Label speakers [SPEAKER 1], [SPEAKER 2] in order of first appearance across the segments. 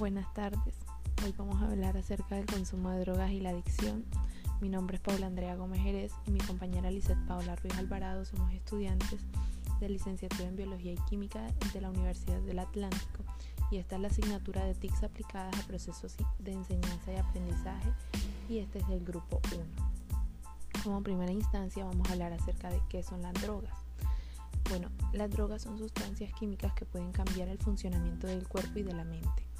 [SPEAKER 1] Buenas tardes. Hoy vamos a hablar acerca del consumo de drogas y la adicción. Mi nombre es Paula Andrea Gómez Jerez y mi compañera Lizeth Paula Ruiz Alvarado somos estudiantes de licenciatura en Biología y Química de la Universidad del Atlántico y esta es la asignatura de TICs aplicadas a procesos de enseñanza y aprendizaje y este es el grupo 1. Como primera instancia vamos a hablar acerca de qué son las drogas. Bueno, las drogas son sustancias químicas que pueden cambiar el funcionamiento del cuerpo y de la mente.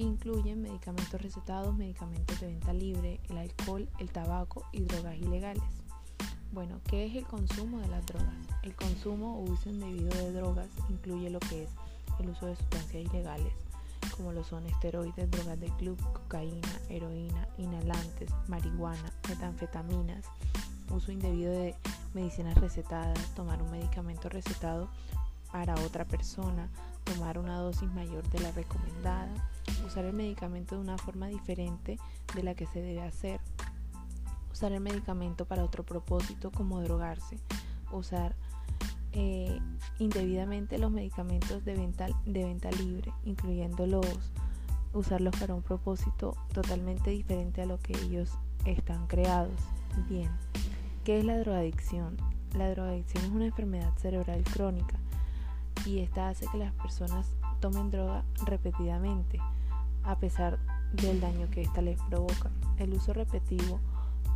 [SPEAKER 1] Incluyen medicamentos recetados, medicamentos de venta libre, el alcohol, el tabaco y drogas ilegales. Bueno, ¿qué es el consumo de las drogas? El consumo o uso indebido de drogas incluye lo que es el uso de sustancias ilegales, como lo son esteroides, drogas de club, cocaína, heroína, inhalantes, marihuana, metanfetaminas, uso indebido de medicinas recetadas, tomar un medicamento recetado para otra persona, tomar una dosis mayor de la recomendada, usar el medicamento de una forma diferente de la que se debe hacer, usar el medicamento para otro propósito como drogarse, usar eh, indebidamente los medicamentos de venta, de venta libre, incluyéndolos, usarlos para un propósito totalmente diferente a lo que ellos están creados. Bien. ¿Qué es la drogadicción? La drogadicción es una enfermedad cerebral crónica y esta hace que las personas tomen droga repetidamente a pesar del daño que ésta les provoca. El uso repetitivo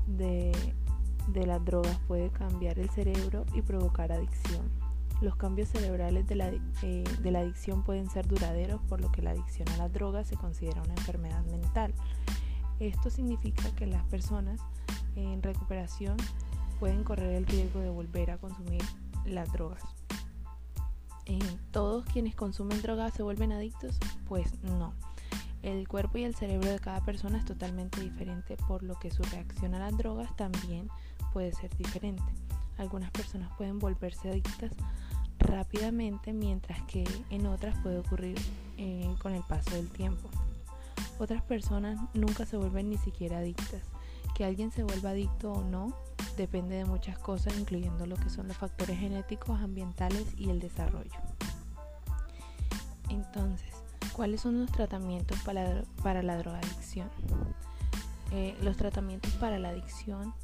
[SPEAKER 1] de, las drogas puede cambiar el cerebro y provocar adicción. Los cambios cerebrales de la, eh, de la, adicción pueden ser duraderos, por lo que la adicción a las drogas se considera una enfermedad mental. Esto significa que las personas en recuperación pueden correr el riesgo de volver a consumir las drogas. ¿Todos quienes consumen drogas se vuelven adictos? Pues no. El cuerpo y el cerebro de cada persona es totalmente diferente, por lo que su reacción a las drogas también puede ser diferente. Algunas personas pueden volverse adictas rápidamente, mientras que en otras puede ocurrir eh, con el paso del tiempo. Otras personas nunca se vuelven ni siquiera adictas. Que alguien se vuelva adicto o no depende de muchas cosas, incluyendo lo que son los factores genéticos, ambientales y el desarrollo. Entonces, ¿cuáles son los tratamientos para, la drogadicción? Eh, los tratamientos para la adicción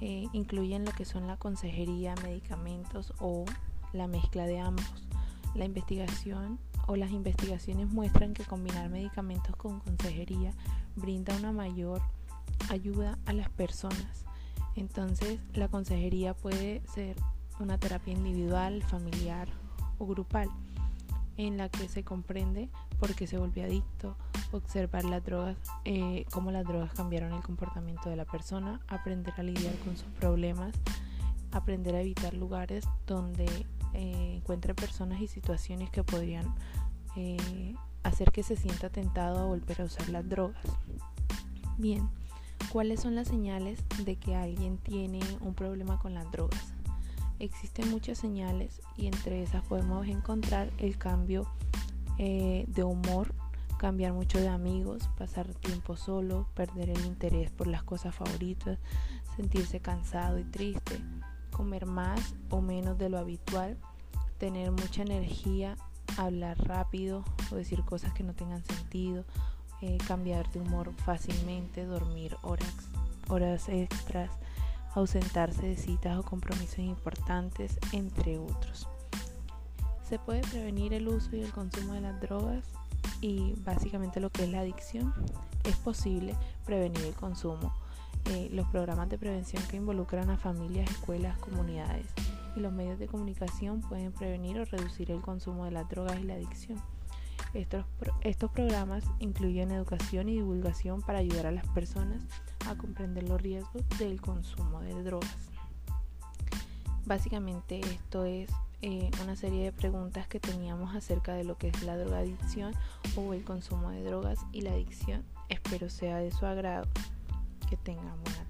[SPEAKER 1] eh, incluyen lo que son la consejería, medicamentos o la mezcla de ambos. La investigación o las investigaciones muestran que combinar medicamentos con consejería brinda una mayor ayuda a las personas entonces, la consejería puede ser una terapia individual, familiar o grupal, en la que se comprende por qué se volvió adicto, observar las drogas, eh, cómo las drogas cambiaron el comportamiento de la persona, aprender a lidiar con sus problemas, aprender a evitar lugares donde eh, encuentre personas y situaciones que podrían eh, hacer que se sienta tentado a volver a usar las drogas. Bien. ¿Cuáles son las señales de que alguien tiene un problema con las drogas? Existen muchas señales y entre esas podemos encontrar el cambio eh, de humor, cambiar mucho de amigos, pasar tiempo solo, perder el interés por las cosas favoritas, sentirse cansado y triste, comer más o menos de lo habitual, tener mucha energía, hablar rápido o decir cosas que no tengan sentido eh, cambiar de humor fácilmente, dormir horas, horas extras, ausentarse de citas o compromisos importantes, entre otros. Se puede prevenir el uso y el consumo de las drogas y básicamente lo que es la adicción. Es posible prevenir el consumo. Eh, los programas de prevención que involucran a familias, escuelas, comunidades y los medios de comunicación pueden prevenir o reducir el consumo de las drogas y la adicción. Estos, programas incluyen educación y divulgación para ayudar a las personas a comprender los riesgos del consumo de drogas. Básicamente esto es eh, una serie de preguntas que teníamos acerca de lo que es la drogadicción o el consumo de drogas y la adicción. Espero sea de su agrado. Que tengan buena